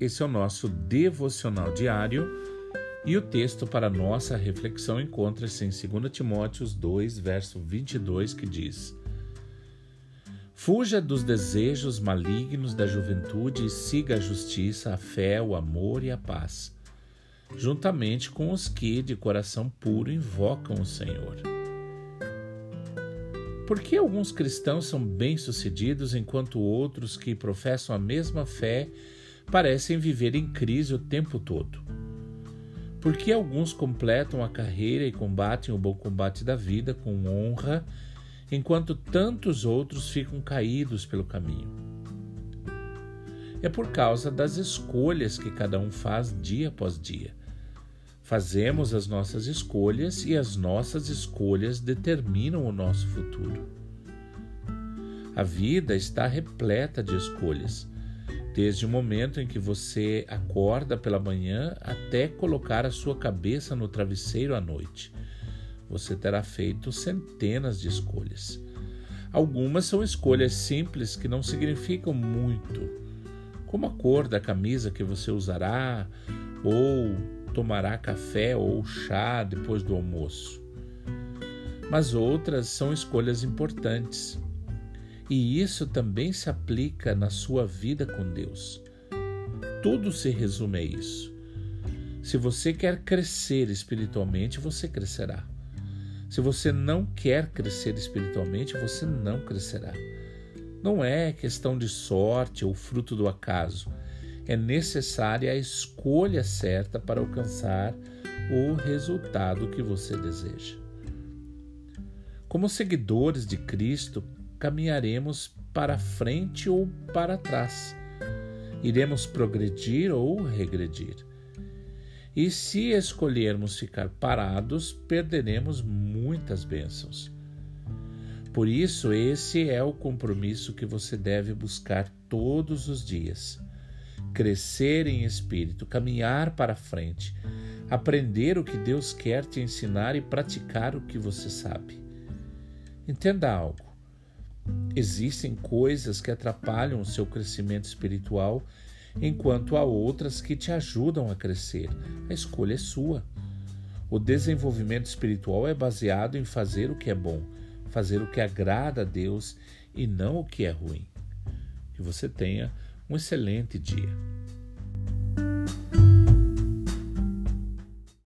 esse é o nosso devocional diário e o texto para nossa reflexão encontra-se em 2 Timóteos 2, verso 22, que diz: Fuja dos desejos malignos da juventude e siga a justiça, a fé, o amor e a paz, juntamente com os que de coração puro invocam o Senhor. Por que alguns cristãos são bem-sucedidos enquanto outros que professam a mesma fé parecem viver em crise o tempo todo? Por que alguns completam a carreira e combatem o bom combate da vida com honra, enquanto tantos outros ficam caídos pelo caminho? É por causa das escolhas que cada um faz dia após dia. Fazemos as nossas escolhas e as nossas escolhas determinam o nosso futuro. A vida está repleta de escolhas desde o momento em que você acorda pela manhã até colocar a sua cabeça no travesseiro à noite. Você terá feito centenas de escolhas. Algumas são escolhas simples que não significam muito, como a cor da camisa que você usará, ou tomará café ou chá depois do almoço. Mas outras são escolhas importantes e isso também se aplica na sua vida com Deus. Tudo se resume a isso. Se você quer crescer espiritualmente, você crescerá. Se você não quer crescer espiritualmente, você não crescerá. Não é questão de sorte ou fruto do acaso. É necessária a escolha certa para alcançar o resultado que você deseja. Como seguidores de Cristo, caminharemos para frente ou para trás. Iremos progredir ou regredir. E se escolhermos ficar parados, perderemos muitas bênçãos. Por isso, esse é o compromisso que você deve buscar todos os dias. Crescer em espírito, caminhar para frente, aprender o que Deus quer te ensinar e praticar o que você sabe. Entenda algo. Existem coisas que atrapalham o seu crescimento espiritual, enquanto há outras que te ajudam a crescer. A escolha é sua. O desenvolvimento espiritual é baseado em fazer o que é bom, fazer o que agrada a Deus e não o que é ruim. Que você tenha um excelente dia.